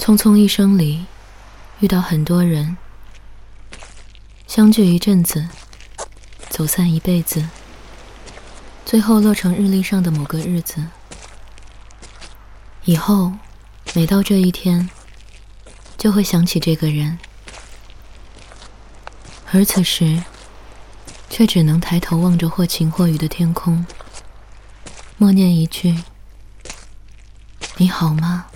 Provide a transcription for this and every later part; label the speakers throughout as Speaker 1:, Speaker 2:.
Speaker 1: 匆匆一生里，遇到很多人，相聚一阵子，走散一辈子，最后落成日历上的某个日子。以后，每到这一天，就会想起这个人，而此时，却只能抬头望着或晴或雨的天空，默念一句：“你好吗？”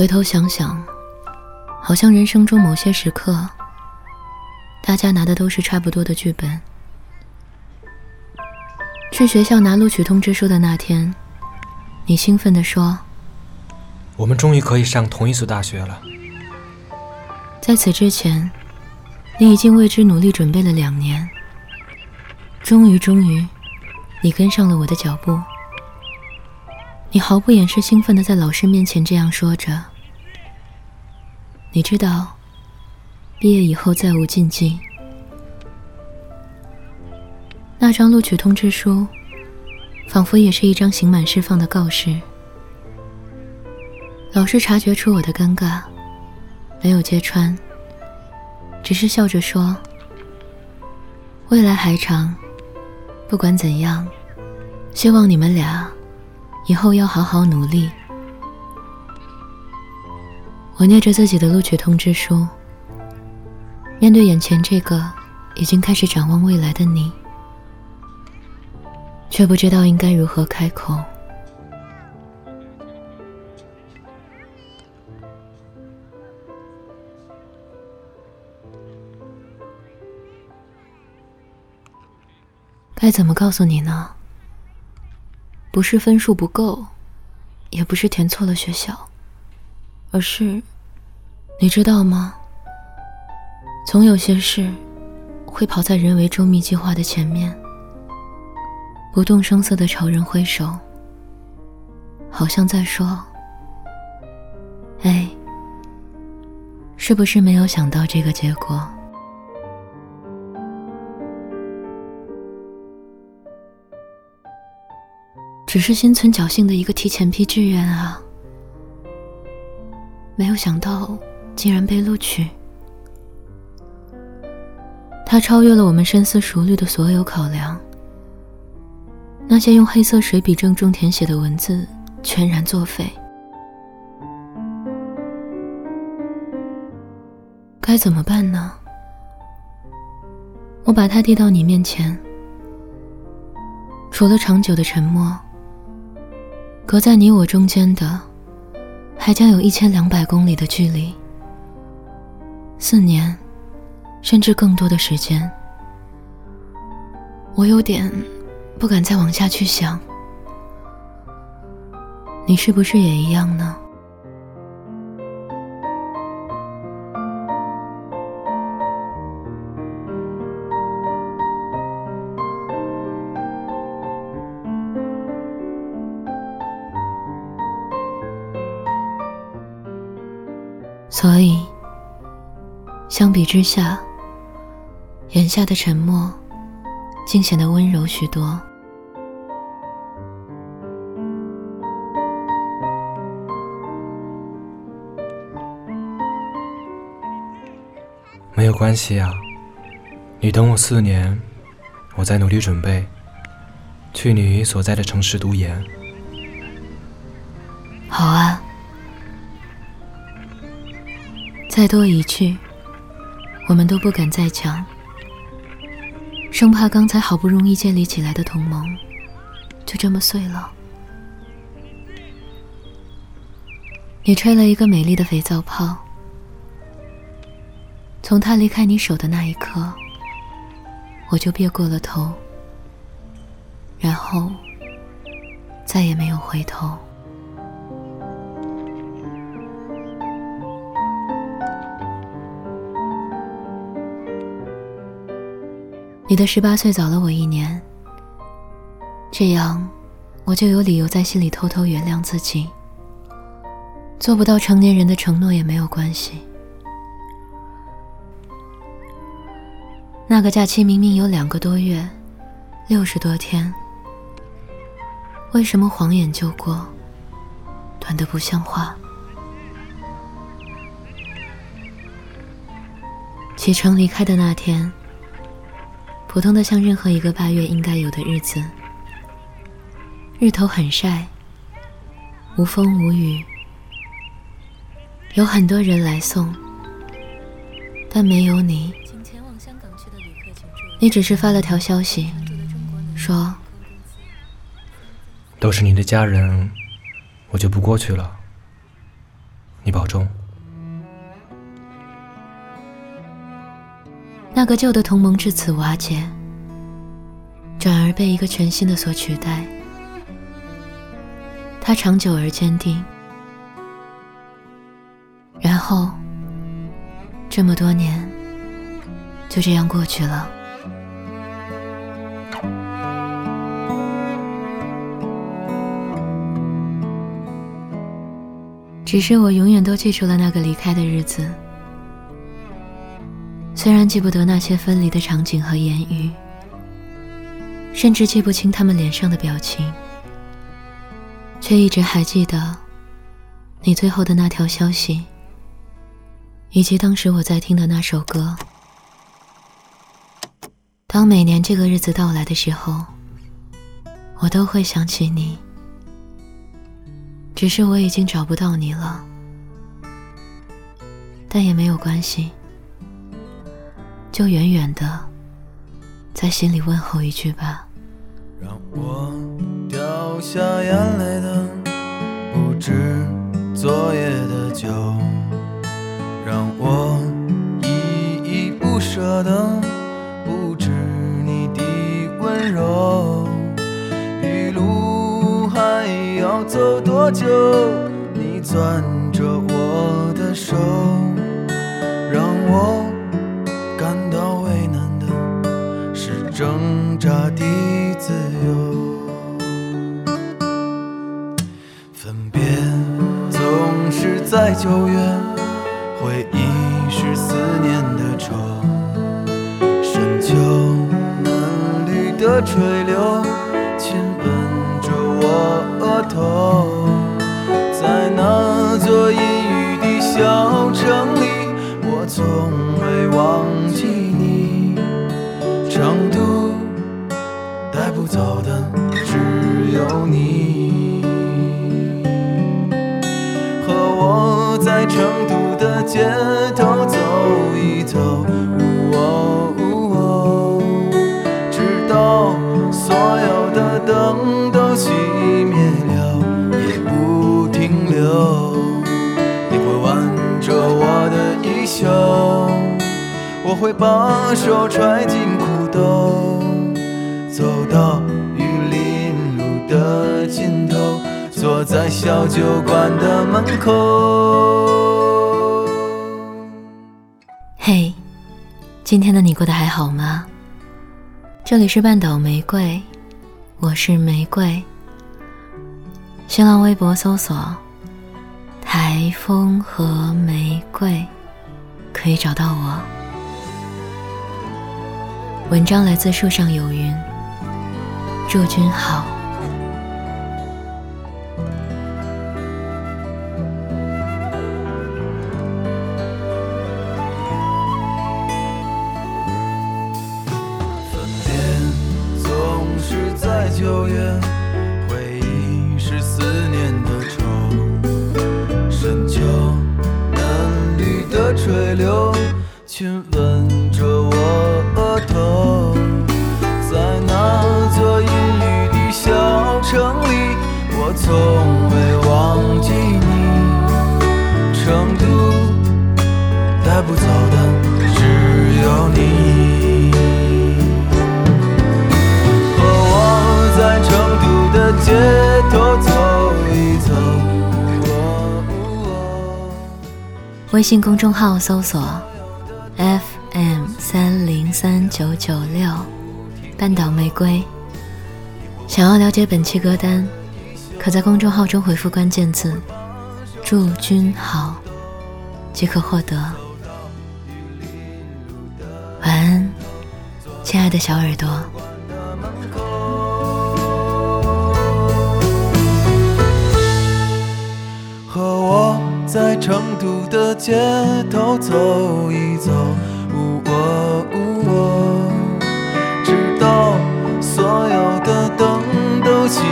Speaker 1: 回头想想，好像人生中某些时刻，大家拿的都是差不多的剧本。去学校拿录取通知书的那天，你兴奋地说：“
Speaker 2: 我们终于可以上同一所大学了。”
Speaker 1: 在此之前，你已经为之努力准备了两年。终于，终于，你跟上了我的脚步。你毫不掩饰兴奋地在老师面前这样说着。你知道，毕业以后再无禁忌。那张录取通知书，仿佛也是一张刑满释放的告示。老师察觉出我的尴尬，没有揭穿，只是笑着说：“未来还长，不管怎样，希望你们俩以后要好好努力。”我捏着自己的录取通知书，面对眼前这个已经开始展望未来的你，却不知道应该如何开口。该怎么告诉你呢？不是分数不够，也不是填错了学校。而是，你知道吗？总有些事会跑在人为周密计划的前面，不动声色的朝人挥手，好像在说：“哎，是不是没有想到这个结果？”只是心存侥幸的一个提前批志愿啊。没有想到，竟然被录取。他超越了我们深思熟虑的所有考量。那些用黑色水笔郑重填写的文字，全然作废。该怎么办呢？我把它递到你面前。除了长久的沉默，隔在你我中间的。还将有一千两百公里的距离，四年，甚至更多的时间，我有点不敢再往下去想。你是不是也一样呢？所以，相比之下，眼下的沉默竟显得温柔许多。
Speaker 2: 没有关系啊，你等我四年，我在努力准备，去你所在的城市读研。
Speaker 1: 好啊。再多一句，我们都不敢再讲，生怕刚才好不容易建立起来的同盟就这么碎了。你吹了一个美丽的肥皂泡，从它离开你手的那一刻，我就别过了头，然后再也没有回头。你的十八岁早了我一年，这样我就有理由在心里偷偷原谅自己。做不到成年人的承诺也没有关系。那个假期明明有两个多月，六十多天，为什么晃眼就过，短得不像话？启程离开的那天，普通的像任何一个八月应该有的日子。日头很晒，无风无雨，有很多人来送，但没有你。你只是发了条消息，说
Speaker 2: 都是你的家人，我就不过去了。你保重。
Speaker 1: 那个旧的同盟至此瓦解，转而被一个全新的所取代。它长久而坚定，然后这么多年就这样过去了。只是我永远都记住了那个离开的日子。虽然记不得那些分离的场景和言语，甚至记不清他们脸上的表情，却一直还记得你最后的那条消息，以及当时我在听的那首歌。当每年这个日子到来的时候，我都会想起你，只是我已经找不到你了，但也没有关系。就远远的，在心里问候一句吧。
Speaker 3: 让我掉下眼泪的不止昨夜的酒，让我依依不舍的不止你的温柔。一路还要走多久？你攥着我的手，在九月，会把手揣进裤兜。走到玉林路的尽头，坐在小酒馆的门口。
Speaker 1: 嘿，今天的你过得还好吗？这里是半岛玫瑰，我是玫瑰。新浪微博搜索“台风和玫瑰”，可以找到我。文章来自树上有云。祝君好。
Speaker 3: 九月，从未忘记你，成都带不走的只有你。和我在成都的街头走一走。
Speaker 1: 微信公众号搜索 FM 三零三九九六。半岛玫瑰。想要了解本期歌单，可在公众号中回复关键字“祝君好”即可获得。晚安，亲爱的小耳朵。
Speaker 3: 和我在成都的街头走一走，呜喔呜喔，直到所有的灯都熄